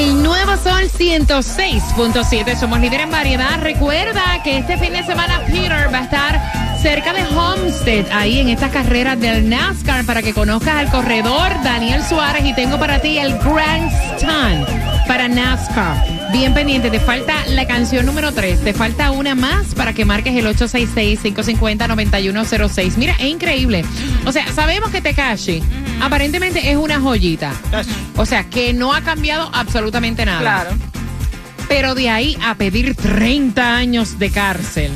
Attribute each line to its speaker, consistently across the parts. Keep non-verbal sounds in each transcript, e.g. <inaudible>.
Speaker 1: El nuevo sol 106.7. Somos líder en variedad. Recuerda que este fin de semana Peter va a estar cerca de Homestead, ahí en estas carreras del NASCAR, para que conozcas al corredor Daniel Suárez. Y tengo para ti el Grand Stand para NASCAR. Bien pendiente, te falta la canción número 3. Te falta una más para que marques el 866-550-9106. Mira, es increíble. O sea, sabemos que Tekashi aparentemente es una joyita. O sea, que no ha cambiado absolutamente nada.
Speaker 2: Claro.
Speaker 1: Pero de ahí a pedir 30 años de cárcel.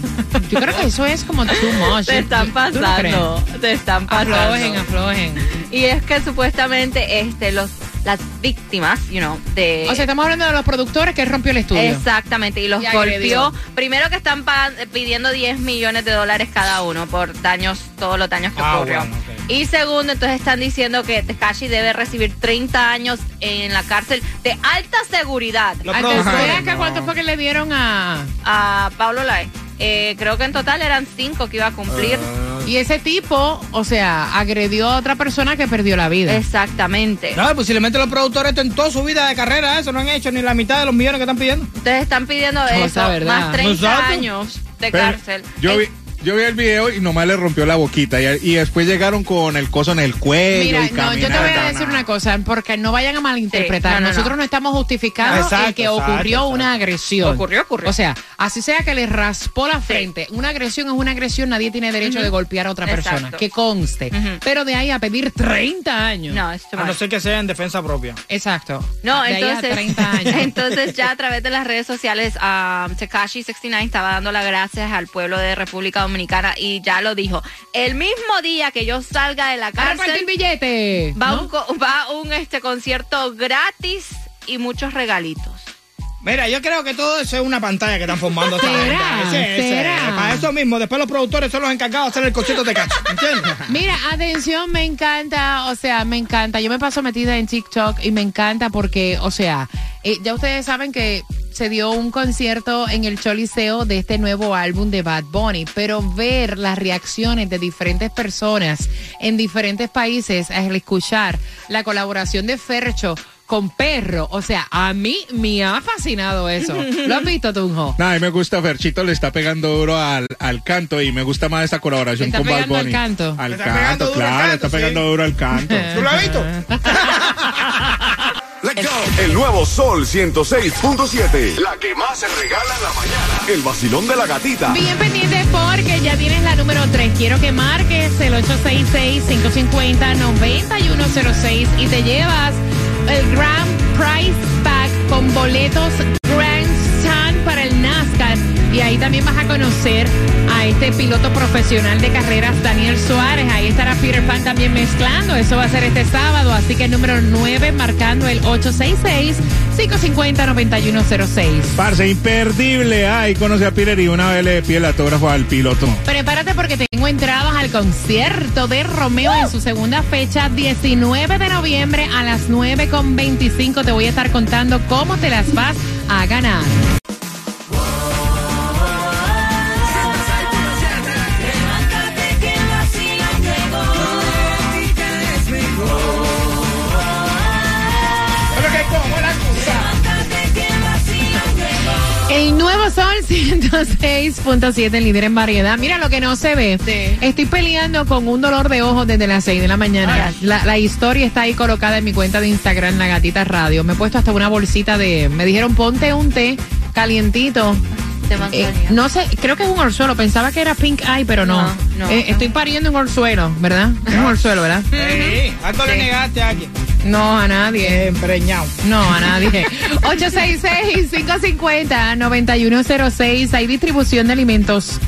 Speaker 1: Yo creo que eso es como too much.
Speaker 2: Te están pasando. Te están pasando.
Speaker 1: Aflojen, aflojen.
Speaker 2: Y es que supuestamente este los las víctimas, you know, de
Speaker 1: O sea, estamos hablando de los productores que rompió el estudio.
Speaker 2: Exactamente, y los
Speaker 1: Y
Speaker 2: golpeó. Primero que están pidiendo 10 millones de dólares cada uno por daños, todos los daños que
Speaker 3: Ah,
Speaker 2: ocurrió.
Speaker 3: bueno.
Speaker 2: Y segundo, entonces están diciendo que Tekashi debe recibir 30 años en la cárcel de alta seguridad.
Speaker 3: Los
Speaker 1: Antes,
Speaker 3: productores,
Speaker 1: ¿ven acá
Speaker 3: no.
Speaker 1: cuánto fue que le dieron a...?
Speaker 2: A Pablo Lai. Eh, creo que en total eran 5 que iba a cumplir.
Speaker 3: Ah.
Speaker 1: Y ese tipo, o sea, agredió a otra persona que perdió la vida.
Speaker 2: Exactamente.
Speaker 3: No, posiblemente los productores en toda su vida de carrera eso no han hecho ni la mitad de los millones que están pidiendo.
Speaker 2: Ustedes están pidiendo eso, más 30
Speaker 3: Exacto.
Speaker 2: años de
Speaker 4: Pero
Speaker 2: cárcel.
Speaker 4: Yo
Speaker 2: Eh,
Speaker 4: vi, yo vi el video y nomás le rompió la boquita y, y después llegaron con el coso en el cuello
Speaker 1: Mira,
Speaker 4: y
Speaker 1: no, yo te voy a decir una cosa, porque no vayan a malinterpretar.
Speaker 2: Sí, no, no,
Speaker 1: Nosotros no,
Speaker 2: no.
Speaker 1: estamos justificando
Speaker 3: Exacto,
Speaker 1: el que
Speaker 3: exacto,
Speaker 1: ocurrió
Speaker 3: exacto.
Speaker 1: una agresión.
Speaker 2: Ocurrió, ocurrió.
Speaker 1: O sea, así sea que le raspó la frente. Una agresión es una agresión, nadie tiene derecho de golpear a otra persona. Que conste. Pero de ahí a pedir 30 años.
Speaker 2: No, es too
Speaker 3: A no
Speaker 2: much.
Speaker 3: ser que sea en defensa propia.
Speaker 1: Exacto.
Speaker 2: No,
Speaker 1: de ahí a
Speaker 2: entonces,
Speaker 1: 30 <laughs> años.
Speaker 2: entonces ya a través de las redes sociales, um, Tekashi69 estaba dando las gracias al pueblo de República Dominicana y ya lo dijo. El mismo día que yo salga de la
Speaker 1: ¡A repartir
Speaker 2: cárcel,
Speaker 1: billete!
Speaker 2: va,
Speaker 1: ¿no?
Speaker 2: un, va un este concierto gratis y muchos regalitos.
Speaker 3: Mira, yo creo que todo eso es una pantalla que están formando. esta. Ese- ese-
Speaker 1: ¿Será?
Speaker 3: Para eso mismo, después los productores son los encargados de hacer el concierto de cacho. ¿Entiendes? <laughs>
Speaker 1: Mira, atención, me encanta, o sea, me encanta. Yo me paso metida en TikTok y me encanta porque, o sea, eh, ya ustedes saben que se dio un concierto en el Choliseo de este nuevo álbum de Bad Bunny, pero ver las reacciones de diferentes personas en diferentes países al escuchar la colaboración de Fercho con Perro, o sea, a mí me ha fascinado eso. <laughs> ¿Lo has visto, Tunjo?
Speaker 4: Nah, a mí me gusta Ferchito, le está pegando duro al, al canto y me gusta más esta colaboración
Speaker 1: ¿Le está
Speaker 4: con Bad
Speaker 1: pegando al
Speaker 4: Bunny.
Speaker 1: canto?
Speaker 4: Al
Speaker 3: está pegando
Speaker 4: canto, claro, le
Speaker 3: canto,
Speaker 4: está pegando
Speaker 3: sí.
Speaker 4: duro al canto. <laughs>
Speaker 3: ¿Tú lo has visto? <laughs>
Speaker 5: El nuevo Sol 106.7. La que más se regala en la mañana. El vacilón de la gatita.
Speaker 1: Bien pendiente porque ya tienes la número 3. Quiero que marques el 866-550-9106 y te llevas el Grand Prize Pack con boletos Grand Stand para el NASCAR. Y ahí también vas a conocer a este piloto profesional de carreras, Daniel Suárez. Ahí estará Peter Pan también mezclando. Eso va a ser este sábado. Así que el número 9 marcando el 866-550-9106.
Speaker 4: Parce, imperdible. Ay, conoce a Peter y una vez le pide el autógrafo al piloto.
Speaker 1: Prepárate porque tengo entradas al concierto de Romeo en su segunda fecha, 19 de noviembre a las 9.25. Te voy a estar contando cómo te las vas a ganar. Nuevo sol 106.7, líder en variedad. Mira lo que no se ve.
Speaker 2: Sí.
Speaker 1: Estoy peleando con un dolor de ojos desde las 6 de la mañana. La, la historia está ahí colocada en mi cuenta de Instagram, La Gatita Radio. Me he puesto hasta una bolsita de... Me dijeron, ponte un té calientito
Speaker 2: Esteban
Speaker 1: Eh, no sé, creo que es un orzuelo. Pensaba que era pink eye, pero no.
Speaker 2: No, no,
Speaker 1: Eh,
Speaker 2: no.
Speaker 1: Estoy pariendo un orzuelo, ¿verdad? Es un orzuelo, ¿verdad?
Speaker 3: Sí, ¿Cuánto le
Speaker 2: Sí.
Speaker 3: negaste a alguien?
Speaker 1: No, a nadie.
Speaker 3: Empreñado.
Speaker 1: No, a nadie. <laughs> 866-550-9106. Hay distribución de alimentos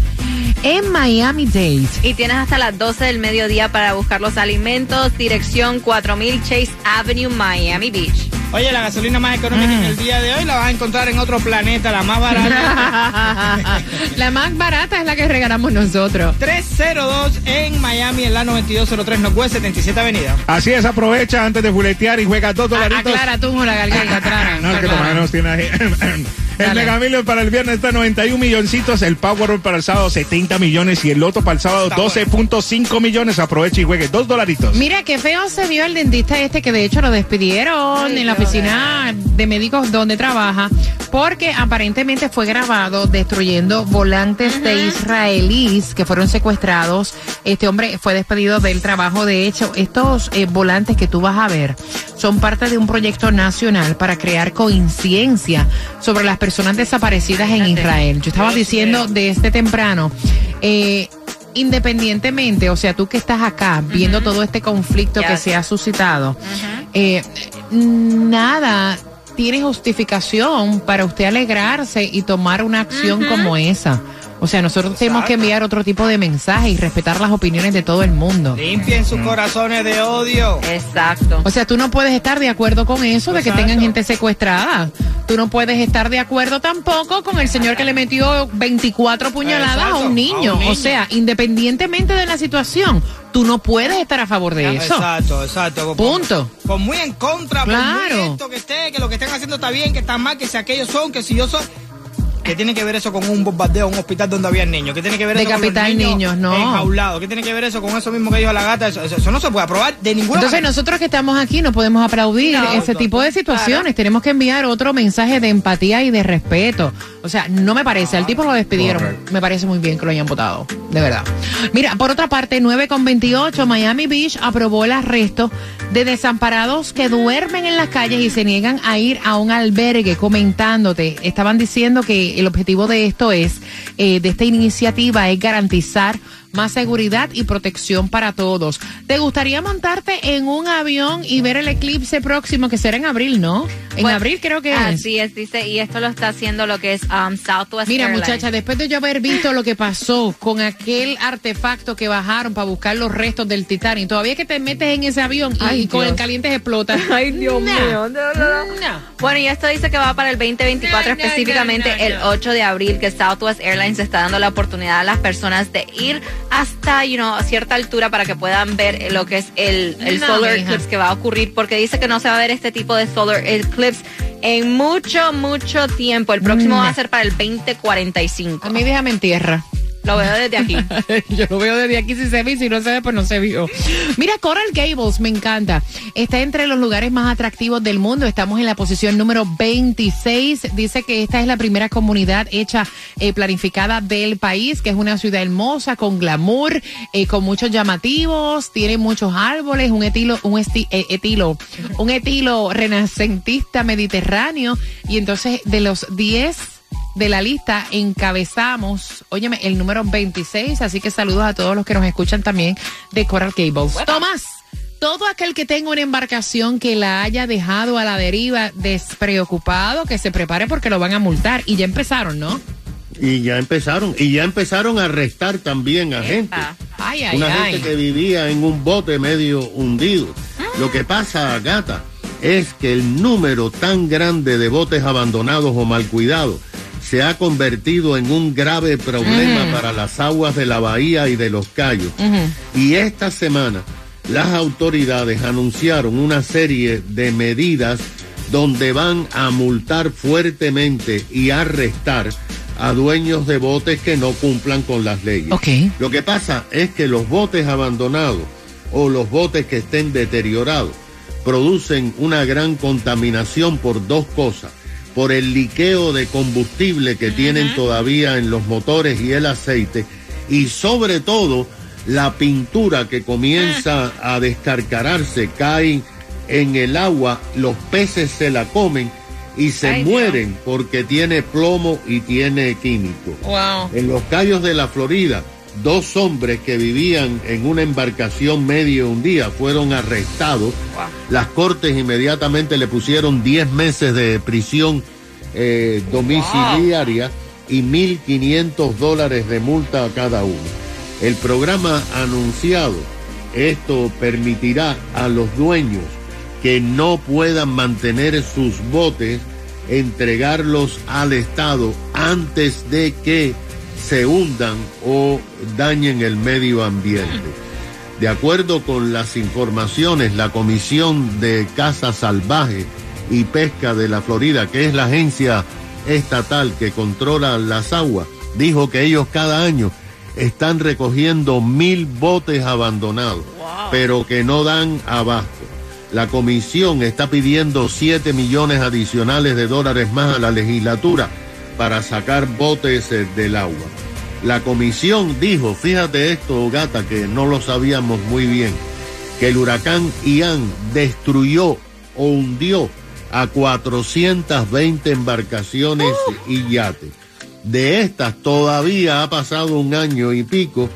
Speaker 1: en Miami Dade.
Speaker 2: Y tienes hasta las 12 del mediodía para buscar los alimentos. Dirección 4000 Chase Avenue, Miami Beach.
Speaker 3: Oye, la gasolina más económica en el día de hoy la vas a encontrar en otro planeta, la más barata. <laughs>
Speaker 1: la más barata es la que regalamos nosotros.
Speaker 3: 302 en Miami, en la 9203 Northwest 77 Avenida.
Speaker 4: Así es, aprovecha antes de fuletear y juega dos dolaritos.
Speaker 1: Aclara tú la garganta, <laughs> aclara.
Speaker 4: No, es que nos tiene ahí. El. Mega para el viernes está 91 milloncitos, el Powerball para el sábado 70 millones y el Loto para el sábado
Speaker 3: Está
Speaker 4: 12.5 millones. Aprovecha y juegue dos dolaritos.
Speaker 1: Mira, qué feo se vio el dentista este que de hecho lo despidieron
Speaker 2: Ay,
Speaker 1: en la
Speaker 2: Dios.
Speaker 1: oficina de médicos donde trabaja porque aparentemente fue grabado destruyendo volantes de israelíes que fueron secuestrados. Este hombre fue despedido del trabajo. De hecho, estos eh, volantes que tú vas a ver son parte de un proyecto nacional para crear conciencia sobre las personas desaparecidas en. Israel. Yo estaba diciendo
Speaker 3: mío.
Speaker 1: desde temprano. Eh, independientemente, o sea, tú que estás acá viendo todo este conflicto que se ha suscitado, eh, nada tiene justificación para usted alegrarse y tomar una acción como esa. O sea, nosotros tenemos que enviar otro tipo de mensaje y respetar las opiniones de todo el mundo.
Speaker 3: Limpien sus corazones de odio.
Speaker 2: Exacto.
Speaker 1: O sea, tú no puedes estar de acuerdo con eso de que tengan gente secuestrada. Tú no puedes estar de acuerdo tampoco con el señor que le metió 24 puñaladas a un niño.
Speaker 3: a un niño.
Speaker 1: O sea, independientemente de la situación, tú no puedes estar a favor de eso.
Speaker 3: Exacto, exacto.
Speaker 1: Punto.
Speaker 3: Con muy en contra, por muy
Speaker 1: Claro.
Speaker 3: esto que esté, que lo que estén haciendo está bien, que está mal, que si aquellos son, que si yo soy. ¿Qué tiene que ver eso con un bombardeo, un hospital donde había niños? ¿Qué tiene que ver eso con los niños,
Speaker 1: niños, no.
Speaker 3: enjaulados? ¿Qué tiene que ver eso con eso mismo que dijo la gata? Eso, eso- eso no se puede aprobar de ninguna
Speaker 1: Entonces
Speaker 3: manera.
Speaker 1: nosotros que estamos aquí no podemos aplaudir
Speaker 2: No,
Speaker 1: ese tipo de situaciones. Tenemos que enviar otro mensaje de empatía y de respeto. O sea, no me parece. Al tipo lo despidieron. Me parece muy bien que lo hayan votado. De verdad. Mira, por otra parte, 9 con 28, Miami Beach aprobó el arresto de desamparados que duermen en las calles y se niegan a ir a un albergue comentándote. Estaban diciendo que el objetivo de esto es, eh, de esta iniciativa, es garantizar más seguridad y protección para todos. ¿Te gustaría montarte en un avión y ver el eclipse próximo que será en abril, no? En
Speaker 2: Bueno,
Speaker 1: abril creo que es.
Speaker 2: Así es, dice, y esto lo está haciendo lo que es um, Southwest
Speaker 1: Mira,
Speaker 2: Airlines.
Speaker 1: muchacha, después de yo haber visto lo que pasó con aquel artefacto que bajaron para buscar los restos del Titanic, todavía que te metes en ese avión y,
Speaker 2: Ay,
Speaker 1: y con el caliente explota. <laughs>
Speaker 2: Ay, Dios
Speaker 1: Nah.
Speaker 2: mío. No, no, no.
Speaker 1: No.
Speaker 2: Bueno, y esto dice que va para el 2024,
Speaker 1: No, no,
Speaker 2: específicamente el
Speaker 1: no.
Speaker 2: 8 de abril, que Southwest Airlines está dando la oportunidad a las personas de ir hasta, you know, a cierta altura para que puedan ver lo que es el, el
Speaker 1: No,
Speaker 2: solar eclipse que va a ocurrir, porque dice que no se va a ver este tipo de solar eclipse en mucho, mucho tiempo. El próximo
Speaker 1: Mm.
Speaker 2: va a ser para el 2045.
Speaker 1: A mí déjame en tierra.
Speaker 2: Lo veo desde aquí. <laughs>
Speaker 1: Yo lo veo desde aquí si se ve si no se ve, pues no se vio. Mira, Coral Gables, me encanta. Está entre los lugares más atractivos del mundo. Estamos en la posición número 26. Dice que esta es la primera comunidad hecha, eh, planificada del país, que es una ciudad hermosa, con glamour, eh, con muchos llamativos, tiene muchos árboles, un estilo, un esti- eh, estilo, un estilo renacentista mediterráneo. Y entonces, de los 10 de la lista encabezamos, óyeme, el número 26, así que saludos a todos los que nos escuchan también de Coral Gables. Tomás, todo aquel que tenga una embarcación que la haya dejado a la deriva despreocupado, que se prepare porque lo van a multar. Y ya empezaron, ¿no?
Speaker 6: Y ya empezaron, y ya empezaron a arrestar también a gente.
Speaker 1: Ay, ay,
Speaker 6: Una
Speaker 1: ay.
Speaker 6: gente que vivía en un bote medio hundido. Lo que pasa, Gata, es que el número tan grande de botes abandonados o mal cuidados se ha convertido en un grave problema para las aguas de la bahía y de los cayos. Y esta semana las autoridades anunciaron una serie de medidas donde van a multar fuertemente y arrestar a dueños de botes que no cumplan con las leyes. Lo que pasa es que los botes abandonados o los botes que estén deteriorados producen una gran contaminación por dos cosas. Por el liqueo de combustible que tienen todavía en los motores y el aceite. Y sobre todo la pintura que comienza a descarcararse, cae en el agua, los peces se la comen y se
Speaker 2: Ay, Dios.
Speaker 6: mueren porque tiene plomo y tiene químico.
Speaker 1: Wow.
Speaker 6: En los Cayos de la Florida, dos hombres que vivían en una embarcación medio un día fueron arrestados. Las cortes inmediatamente le pusieron 10 meses de prisión eh, domiciliaria y 1.500 dólares de multa a cada uno. El programa anunciado, esto permitirá a los dueños que no puedan mantener sus botes, entregarlos al Estado antes de que se hundan o dañen el medio ambiente. De acuerdo con las informaciones, la Comisión de Caza Salvaje y Pesca de la Florida, que es la agencia estatal que controla las aguas, dijo que ellos cada año están recogiendo mil botes abandonados, pero que no dan abasto. La comisión está pidiendo 7 millones adicionales de dólares más a la legislatura para sacar botes del agua. La comisión dijo, fíjate esto, gata, que no lo sabíamos muy bien, que el huracán Ian destruyó o hundió a 420 embarcaciones y yates. De estas todavía ha pasado un año y pico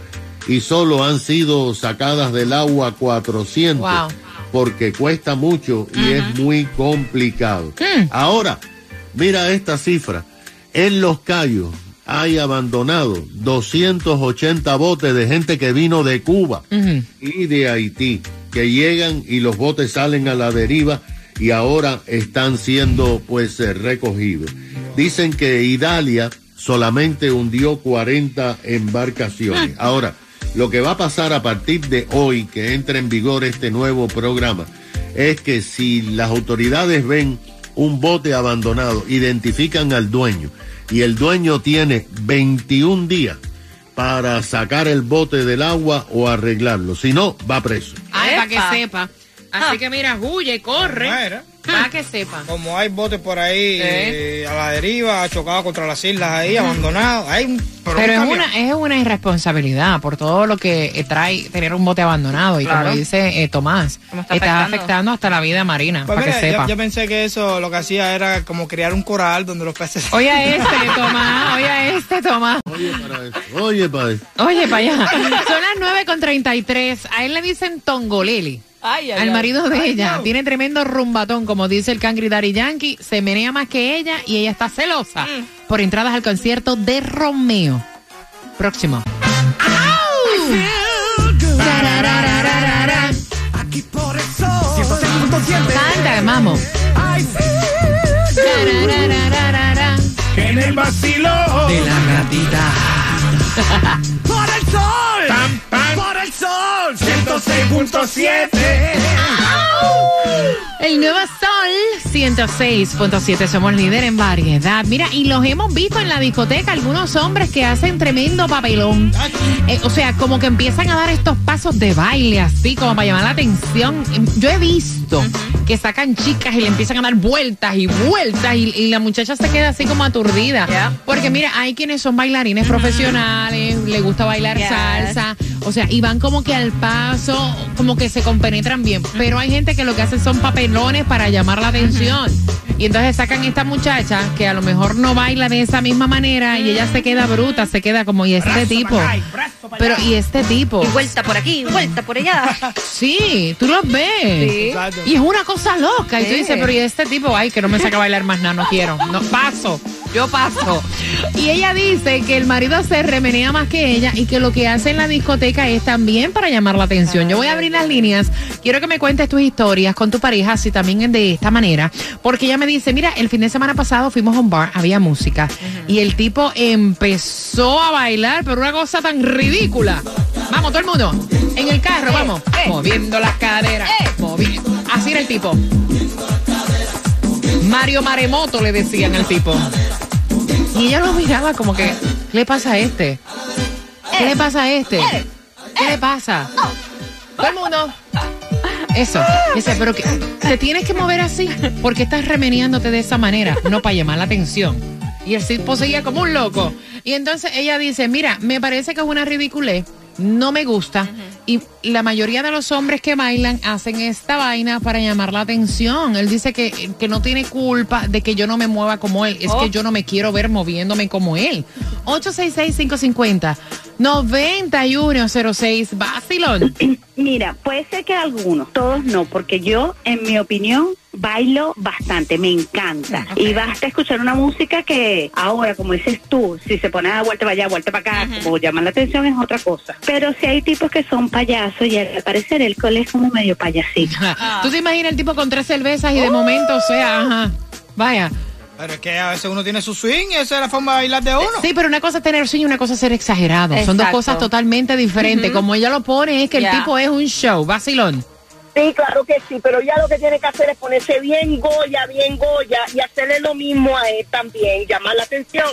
Speaker 6: y solo han sido sacadas del agua 400
Speaker 1: Wow.
Speaker 6: porque cuesta mucho y es muy complicado. Ahora, mira esta cifra. En Los Cayos hay abandonado 280 botes de gente que vino de Cuba y de Haití, que llegan y los botes salen a la deriva y ahora están siendo pues eh, recogidos. Dicen que Idalia solamente hundió 40 embarcaciones. Ahora, lo que va a pasar a partir de hoy que entra en vigor este nuevo programa es que si las autoridades ven un bote abandonado, identifican al dueño y el dueño tiene 21 días para sacar el bote del agua o arreglarlo. Si no, va preso.
Speaker 1: Para que
Speaker 2: Epa.
Speaker 1: sepa. Así que mira, huye, corre. Para que sepa.
Speaker 3: Como hay botes por ahí eh, a la deriva, chocados contra las islas ahí, abandonados. Hay un
Speaker 1: Pero es una, es una irresponsabilidad por todo lo que eh, trae tener un bote abandonado. Y
Speaker 2: Claro.
Speaker 1: como dice eh, Tomás, está,
Speaker 2: está
Speaker 1: afectando.
Speaker 2: afectando.
Speaker 1: hasta la vida marina,
Speaker 3: Pues
Speaker 1: para
Speaker 3: mira,
Speaker 1: que
Speaker 3: yo,
Speaker 1: sepa.
Speaker 3: yo pensé que eso lo que hacía era como crear un coral donde los peces.
Speaker 1: Oye a <laughs> este, Tomás, oye a este, Tomás.
Speaker 6: Oye, para eso. Oye, para eso.
Speaker 1: Oye, para allá. Son las 9 con 33. A él le dicen Tongoleli.
Speaker 2: Ay, ay,
Speaker 1: Al
Speaker 2: ay.
Speaker 1: marido de ella. Tiene tremendo rumbatón, como dice el Cangri Daddy Yankee. Se menea más que ella y ella está celosa por entradas al concierto de Romeo. Próximo. Canta, vamos. Tararararara.
Speaker 4: En el vacilo de la gatita. <laughs> Por el sol. Por el sol. 106.7.
Speaker 1: El nuevo Sol 106.7, somos líder en variedad. Mira, y los hemos visto en la discoteca, algunos hombres que hacen tremendo papelón. Eh, o sea, como que empiezan a dar estos pasos de baile así, como para llamar la atención. Yo he visto que sacan chicas y le empiezan a dar vueltas y vueltas y, y la muchacha se queda así como aturdida.
Speaker 2: Yeah.
Speaker 1: Porque mira, hay quienes son bailarines profesionales, le gusta bailar
Speaker 2: Yes.
Speaker 1: salsa, o sea, y van como que al paso, como que se compenetran bien. Pero hay gente que lo que hace son papelones para llamar la atención. Y entonces sacan esta muchacha que a lo mejor no baila de esa misma manera y ella se queda bruta, se queda como, y este tipo. Pero, y este tipo.
Speaker 2: Y vuelta por aquí, vuelta por allá. <laughs>
Speaker 1: Sí, tú los ves.
Speaker 2: Sí.
Speaker 1: Y es una cosa loca. Y tú dices, pero y este tipo, ay, que no me saca a bailar más nada, no quiero. No, paso. Yo paso. Y ella dice que el marido se remenea más que ella y que lo que hace en la discoteca es también para llamar la atención. Yo voy a abrir las líneas. Quiero que me cuentes tus historias con tu pareja, si también de esta manera. Porque ella me dice, mira, el fin de semana pasado fuimos a un bar, había música. Y el tipo empezó a bailar, pero una cosa tan ridícula. Vamos, todo el mundo. En el carro, vamos.
Speaker 2: eh.
Speaker 1: Moviendo las caderas.
Speaker 2: Eh.
Speaker 1: moviendo. Así era el tipo. Mario Maremoto le decían al tipo. Y ella lo miraba como que, ¿qué le pasa a este? ¿Qué le pasa a este? ¿Qué le pasa? Todo el mundo. Eso. Dice, pero que te tienes que mover así porque estás remeniándote de esa manera, no para llamar la atención. Y el tipo seguía como un loco. Y entonces ella dice, mira, me parece que es una ridiculez, no me gusta. Y la mayoría de los hombres que bailan hacen esta vaina para llamar la atención. Él dice que, que no tiene culpa de que yo no me mueva como él. Es
Speaker 2: Oh.
Speaker 1: que yo no me quiero ver moviéndome como él. 866-550. 9106 Basilón.
Speaker 7: Mira, puede ser que algunos, todos no, porque yo, en mi opinión, bailo bastante, me encanta. Y basta escuchar una música que ahora, como dices tú, si se pone a vuelta para allá, vuelta para acá, como llama la atención es otra cosa. Pero si hay tipos que son payasos y al parecer el cole es como medio payasito.
Speaker 1: ¿Tú te imaginas el tipo con tres cervezas y de momento, o sea, ajá, vaya.
Speaker 3: Pero es que a veces uno tiene su swing y esa es la forma de bailar de uno.
Speaker 1: Sí, pero una cosa es tener sueño y una cosa es ser exagerado. Son dos cosas totalmente diferentes. Como ella lo pone, es que el tipo es un show, vacilón.
Speaker 8: Sí, claro que sí, pero ya lo que tiene que hacer es ponerse bien Goya, bien Goya y hacerle lo mismo a él también, llamar la atención.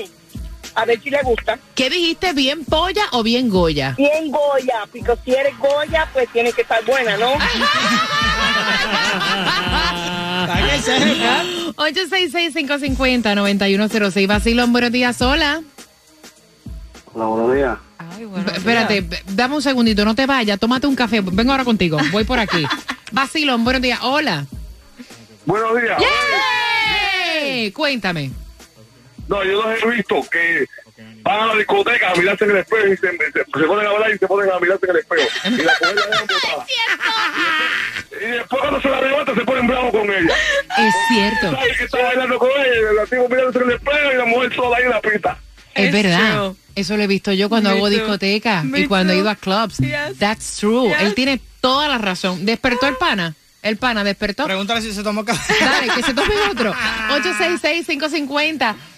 Speaker 8: A ver si le gusta.
Speaker 1: ¿Qué dijiste? ¿Bien polla o bien Goya?
Speaker 8: Bien Goya, porque si eres Goya, pues tiene que estar buena, ¿no?
Speaker 3: Está que cerca.
Speaker 1: 866-550-9106. Vacilón, buenos días, hola.
Speaker 9: Hola, buenos días.
Speaker 2: Ay, bueno,
Speaker 1: B- Espérate, dame un segundito, no te vayas, tómate un café. Vengo ahora contigo, voy por aquí. <laughs> Vacilón, buenos días, hola.
Speaker 9: Buenos días.
Speaker 1: ¡Ey! Cuéntame.
Speaker 9: No, yo los he visto que van a la discoteca a mirarse en el espejo y se, se- se ponen a hablar y se ponen a mirarse en el espejo. Y la mujer. <laughs> Y después cuando se la levanta se ponen bravos con ella.
Speaker 1: Es cierto,
Speaker 9: ¿Sabe que está bailando con ella? El tipo mirándose en el espejo y la mujer sola ahí en la pista.
Speaker 1: Es
Speaker 2: Es
Speaker 1: verdad.
Speaker 2: true.
Speaker 1: Eso lo he visto yo cuando
Speaker 2: Me
Speaker 1: hago
Speaker 2: too.
Speaker 1: discoteca
Speaker 2: Me
Speaker 1: y cuando he ido a clubs.
Speaker 2: Yes.
Speaker 1: That's true.
Speaker 2: Yes.
Speaker 1: Él tiene toda la razón. ¿Despertó el pana? El pana despertó.
Speaker 3: Pregúntale si se tomó café.
Speaker 1: Dale, que se tome <laughs> otro.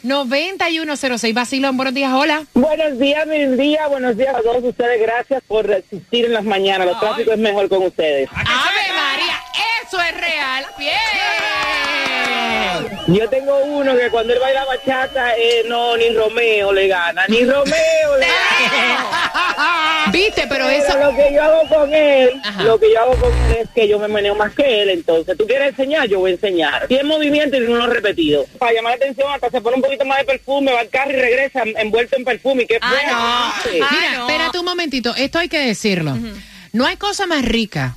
Speaker 1: 866-550-9106. Vacilón, buenos días, hola.
Speaker 8: Buenos días, mi día, buenos días a todos ustedes. Gracias por existir en las mañanas. Los tráficos es mejor con ustedes.
Speaker 1: Ave María, eso es real. Bien.
Speaker 8: Yo tengo uno que cuando él baila bachata, eh, no, ni Romeo le gana, ni Romeo le gana. <laughs>
Speaker 1: Viste, pero
Speaker 8: Pero
Speaker 1: eso...
Speaker 8: lo que yo hago con él,
Speaker 1: Ajá.
Speaker 8: lo que yo hago con él es que yo me meneo más que él, entonces tú quieres enseñar, yo voy a enseñar. Si es movimiento y no lo repetido. Para llamar la atención, hasta se pone un poquito más de perfume, va al carro y regresa envuelto en perfume. ¿Y qué?
Speaker 2: Ah, no. Ah,
Speaker 1: Mira,
Speaker 2: no.
Speaker 1: espérate un momentito. Esto hay que decirlo. No hay cosa más rica.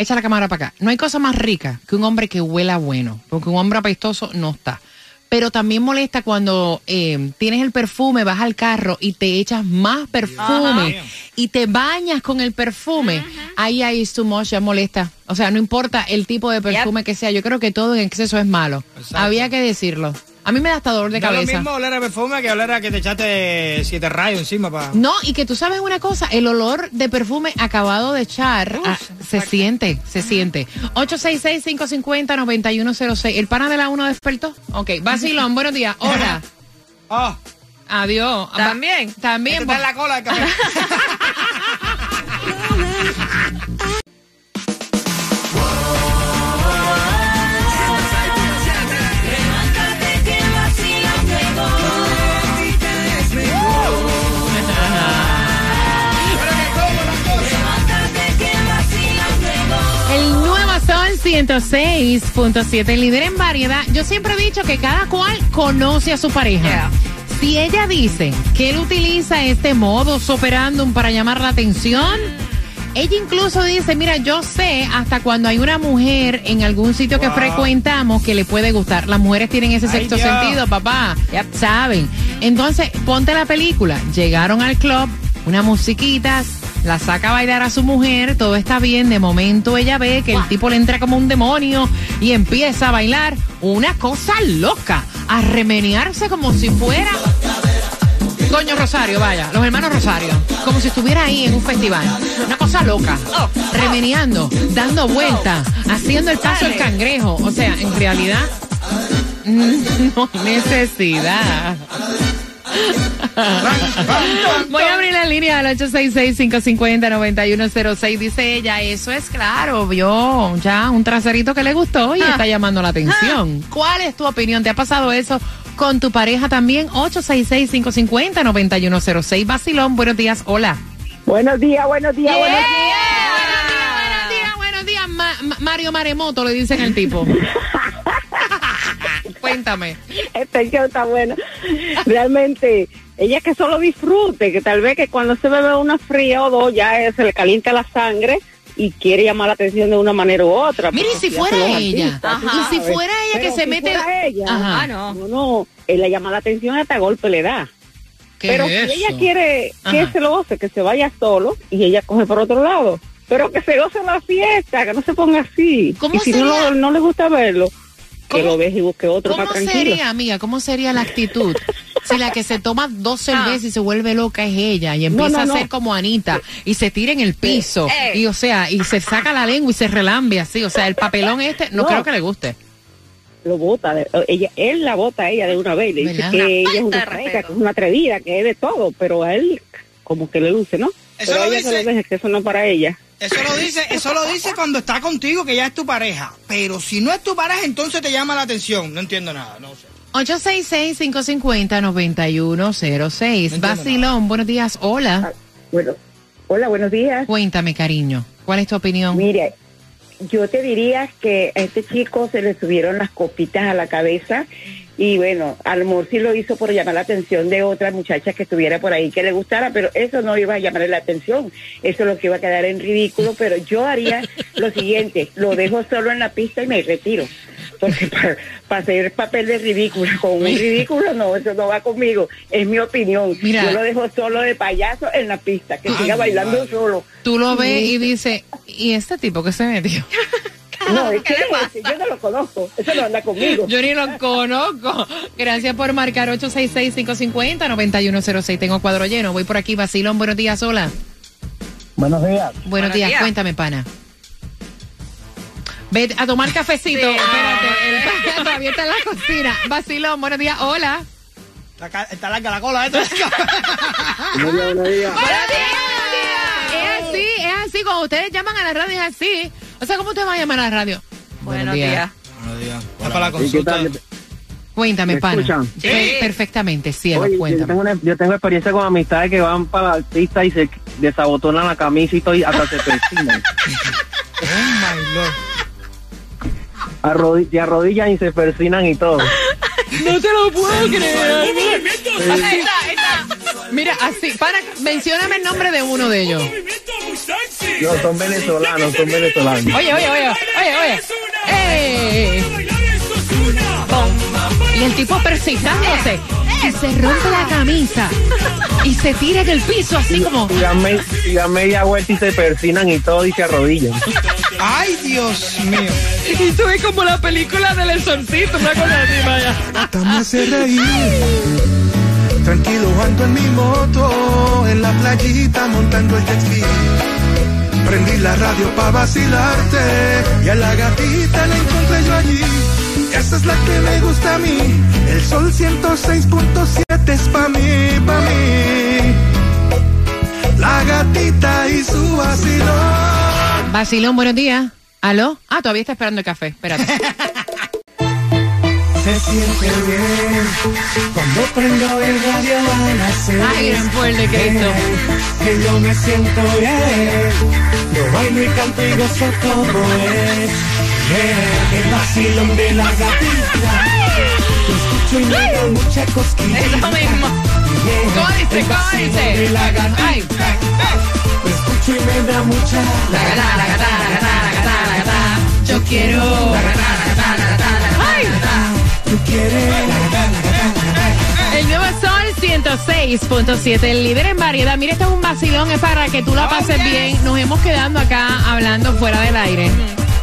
Speaker 1: Echa la cámara para acá. No hay cosa más rica que un hombre que huela bueno. Porque un hombre apestoso no está. Pero también molesta cuando eh, tienes el perfume, vas al carro y te echas más perfume
Speaker 3: Ajá.
Speaker 1: y te bañas con el perfume. Ahí ahí much, ya molesta. O sea, no importa el tipo de perfume que sea. Yo creo que todo en exceso es malo.
Speaker 3: Exacto.
Speaker 1: Había que decirlo. A mí me da hasta dolor de
Speaker 3: No es lo
Speaker 1: cabeza.
Speaker 3: mismo oler a perfume que oler a que te echaste siete rayos encima para...
Speaker 1: No, y que tú sabes una cosa, el olor de perfume acabado de echar ah, se siente, se siente. 866-550-9106. ¿El pana de la 1 despertó? Ok, Basilón, <laughs> buenos días. Hola. <laughs>
Speaker 3: Oh,
Speaker 1: Adiós.
Speaker 2: ¿También?
Speaker 1: También.
Speaker 3: este está en la cola.
Speaker 1: El <laughs> 106.7, líder en variedad. Yo siempre he dicho que cada cual conoce a su pareja.
Speaker 2: Yeah.
Speaker 1: Si ella dice que él utiliza este modus operandum para llamar la atención, ella incluso dice, mira, yo sé hasta cuando hay una mujer en algún sitio que frecuentamos que le puede gustar. Las mujeres tienen ese sexto sentido, papá. Saben. Entonces, ponte la película. Llegaron al club, unas musiquitas, la saca a bailar a su mujer, todo está bien. De momento ella ve que el tipo le entra como un demonio y empieza a bailar una cosa loca, a remenearse como si fuera. Coño Rosario, vaya, los hermanos Rosario, como si estuviera ahí en un festival. Una cosa loca, remeneando, dando vueltas, haciendo el paso del cangrejo. O sea, en realidad, <laughs> no necesidad. Voy a abrir la línea al 866-550-9106. Dice ella, eso es claro, vio ya un traserito que le gustó y está llamando la atención. ¿Cuál es tu opinión? ¿Te ha pasado eso con tu pareja también? 866-550-9106. Basilón, buenos días, hola.
Speaker 8: Buenos días, buenos días, buenos días.
Speaker 1: Buenos días, Mario Maremoto le dicen al tipo. <laughs> Cuéntame.
Speaker 8: Este show está bueno. Realmente,
Speaker 10: ella que solo disfrute, que tal vez que cuando se bebe una fría o dos ya eh, se le calienta la sangre y quiere llamar la atención de una manera u otra.
Speaker 1: Mire, si fuera ella.
Speaker 10: artistas, tú
Speaker 1: Ajá. Y si fuera ella que se
Speaker 10: si
Speaker 1: mete-
Speaker 10: fuera ella,
Speaker 1: Ajá.
Speaker 10: ah, no. no, no, él le llama la atención hasta golpe le da.
Speaker 1: ¿Qué
Speaker 10: Pero
Speaker 1: es
Speaker 10: si ella quiere que
Speaker 1: Ajá.
Speaker 10: se lo goce, que se vaya solo y ella coge por otro lado. Pero que se goce la fiesta, que no se ponga así.
Speaker 1: ¿Cómo
Speaker 10: y si
Speaker 1: sería?
Speaker 10: no le gusta verlo, que
Speaker 1: ¿Cómo-
Speaker 10: lo deje y busque otro
Speaker 1: ¿Cómo
Speaker 10: más tranquilo.
Speaker 1: sería, amiga? ¿Cómo sería la actitud? Si la que se toma dos
Speaker 2: Ah.
Speaker 1: cervezas y se vuelve loca es ella y empieza
Speaker 10: no,
Speaker 1: a
Speaker 10: no.
Speaker 1: ser como Anita y se tira en el piso
Speaker 2: Eh.
Speaker 1: y o sea, y se saca la lengua y se relambe así, o sea, el papelón este no,
Speaker 10: No.
Speaker 1: creo que le guste.
Speaker 10: Lo bota, de- ella, él la bota a ella de una vez, le dice
Speaker 1: ¿Verdad?
Speaker 10: que
Speaker 2: Una
Speaker 10: ella es una
Speaker 2: respeto.
Speaker 10: que es una atrevida, que es de todo, pero a él como que le luce, ¿no?
Speaker 3: Eso
Speaker 10: pero
Speaker 3: lo
Speaker 10: ella
Speaker 3: dice-
Speaker 10: se lo deja, que eso no es para ella.
Speaker 3: Eso lo dice, eso lo dice cuando está contigo, que ya es tu pareja. Pero si no es tu pareja, entonces te llama la atención. No entiendo nada, no sé.
Speaker 1: 866-550-9106.
Speaker 3: entiendo
Speaker 1: Basilón, buenos días. Hola.
Speaker 10: Bueno, hola, buenos días.
Speaker 1: Cuéntame, cariño. ¿Cuál es tu opinión?
Speaker 10: Mire, yo te diría que a este chico se le subieron las copitas a la cabeza y bueno, a lo mejor sí lo hizo por llamar la atención de otra muchacha que estuviera por ahí que le gustara, pero eso no iba a llamarle la atención, eso es lo que iba a quedar en ridículo, pero yo haría lo siguiente, lo dejo solo en la pista y me retiro. Porque para, para hacer papel de ridículo, con un ridículo, no, eso no va conmigo, es mi opinión.
Speaker 1: Mira.
Speaker 10: Yo lo dejo solo de payaso en la pista, que siga bailando
Speaker 3: madre.
Speaker 10: solo.
Speaker 1: Tú lo ves y dices, ¿y este tipo que se metió? <laughs>
Speaker 10: No, <laughs> es
Speaker 2: ¿Qué
Speaker 10: que yo no lo conozco, eso no anda conmigo.
Speaker 1: Yo ni lo conozco. Gracias por marcar 866-550-9106. Tengo cuadro lleno. Voy por aquí. Basilón, buenos días. Hola.
Speaker 11: Buenos días.
Speaker 1: Buenos,
Speaker 2: Buenos
Speaker 1: días.
Speaker 2: días.
Speaker 1: Cuéntame, pana. Ve a tomar cafecito.
Speaker 2: Sí.
Speaker 1: Espérate. El pana todavía está en la cocina. Basilón, buenos días. Hola.
Speaker 3: Está larga la cola, ¿eh?
Speaker 11: Buenos días, buenos días.
Speaker 1: Es así, es así. Cuando ustedes llaman a la radio es así. O sea, ¿cómo usted va a llamar a la radio?
Speaker 2: Buenos días.
Speaker 3: Buenos días. Para la
Speaker 11: ¿Y qué
Speaker 3: consulta.
Speaker 1: Cuéntame,
Speaker 11: ¿Me
Speaker 1: pana.
Speaker 11: escuchan?
Speaker 2: Sí.
Speaker 1: Eh, Perfectamente, cielo,
Speaker 11: Oye, yo
Speaker 1: cuéntame.
Speaker 11: tengo, una- yo tengo experiencia con amistades que van para la pista y se desabotonan la camisa y todo y hasta se persinan.
Speaker 3: Oh <laughs> my lord.
Speaker 11: Arrodi- se arrodillan y se persinan y todo.
Speaker 1: No te lo puedo creer. Mira, así, para, mencióname el nombre de uno de ellos.
Speaker 11: No, son venezolanos, son venezolanos.
Speaker 1: Oye, oye, oye, oye, oye. ¡Ey! Y el tipo persignándose. Y se rompe la camisa. Y se tira en el piso así como.
Speaker 11: Y dan, me- y dan media vuelta y se persinan y todo y se arrodillan.
Speaker 3: Ay, Dios mío.
Speaker 1: Y tú ves como la película del exorcito, una cosa así, vaya.
Speaker 12: me hace reír. Tranquilo ando en mi moto, en la playita montando el jet ski. Prendí la radio pa' vacilarte y a la gatita la encontré yo allí. Esa es la que me gusta a mí. El sol 106.7 es pa' mí, pa' mí. La gatita y su vacilón.
Speaker 1: Basilón, buenos días. ¿Aló? Ah, todavía está esperando el café. Espérate. <laughs>
Speaker 12: Se siente bien cuando prendo el radio a las seis.
Speaker 1: Ay, gran poder de Cristo.
Speaker 12: Que yo me siento bien. Yo bailo y canto y gozo como es. Yeah, el vacilón de la gatita. Lo escucho y me da mucha cosquilla.
Speaker 2: Es lo mismo.
Speaker 12: Yeah,
Speaker 1: ¿Cómo dice?
Speaker 12: el
Speaker 1: ¿Cómo
Speaker 12: vacilón
Speaker 1: dice?
Speaker 12: de la gatita.
Speaker 1: Ay.
Speaker 12: Escucho y me da mucha.
Speaker 1: La gata, la gata, la gata, la gata, la gata. Yo quiero. Ay.
Speaker 12: Tú quieres.
Speaker 1: El nuevo Sol 106.7, el líder en variedad. Mira, esto es un vacilón, es para que tú la pases bien. Nos hemos quedado acá hablando fuera del aire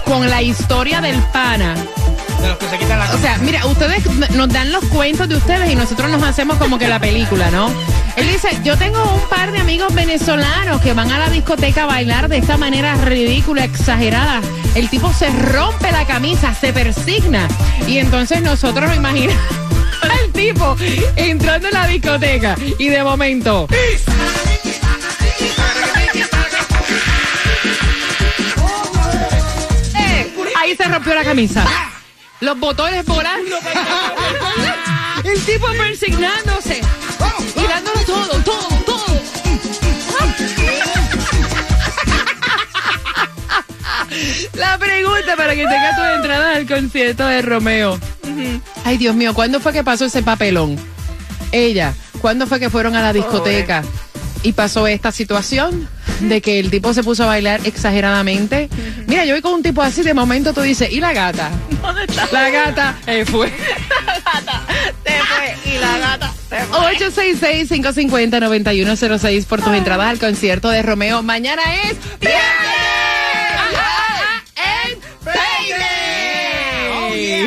Speaker 1: con la historia del pana.
Speaker 3: De los que se quitan la
Speaker 1: O sea, mira, ustedes nos dan los cuentos de ustedes y nosotros nos hacemos como que la película, ¿no? Él dice, yo tengo un par de amigos venezolanos que van a la discoteca a bailar de esta manera ridícula, exagerada. El tipo se rompe la camisa, se persigna. Y entonces nosotros nos imaginamos <laughs> al tipo entrando en la discoteca y de momento... ¡Eh! Ahí se rompió la camisa. Los botones volando. <laughs> El tipo persignándose. Y dándolo todo, todo, todo. La pregunta para que tenga tu entrada al concierto de Romeo. Ay, Dios mío, ¿cuándo fue que pasó ese papelón? Ella, cuándo fue que fueron a la discoteca y pasó esta situación de que el tipo se puso a bailar exageradamente. Mira, yo voy con un tipo así, de momento tú dices, ¿y la gata?
Speaker 2: ¿Dónde está?
Speaker 1: La gata eh, fue. <laughs>
Speaker 2: La gata se fue y la gata.
Speaker 1: 866-550-9106 por tus entradas al concierto de Romeo. Mañana es viernes. En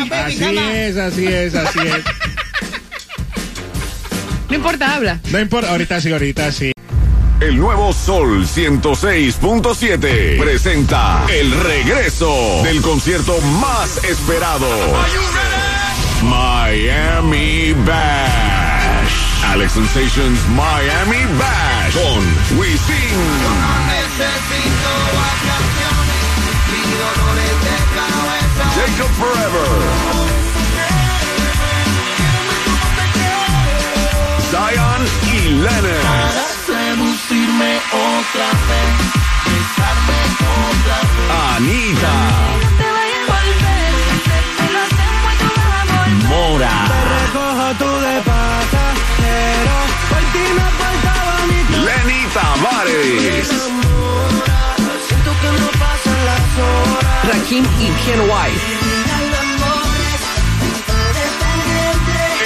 Speaker 1: Payday.
Speaker 13: Así es, así es, así es.
Speaker 1: No importa, habla.
Speaker 13: No importa, ahorita sí, ahorita sí.
Speaker 5: El nuevo Sol 106.7 presenta el regreso del concierto más esperado. Miami Bash. Alex Sensations Miami Bash con Wisin. Jacob Forever. Zion y Lennon. Anita. Tavares.
Speaker 14: Rakim y Ken White.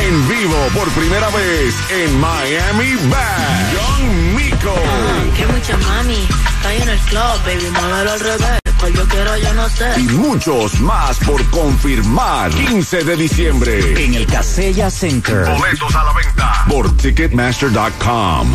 Speaker 5: En vivo por primera vez en Miami Bash. John Mico.
Speaker 15: Que mucha mami, está en el club, baby, muévelo al revés. Pues yo quiero, yo no sé.
Speaker 5: Y muchos más por confirmar. 15 de diciembre.
Speaker 14: En el Casella Center.
Speaker 5: Boletos a la venta por Ticketmaster.com.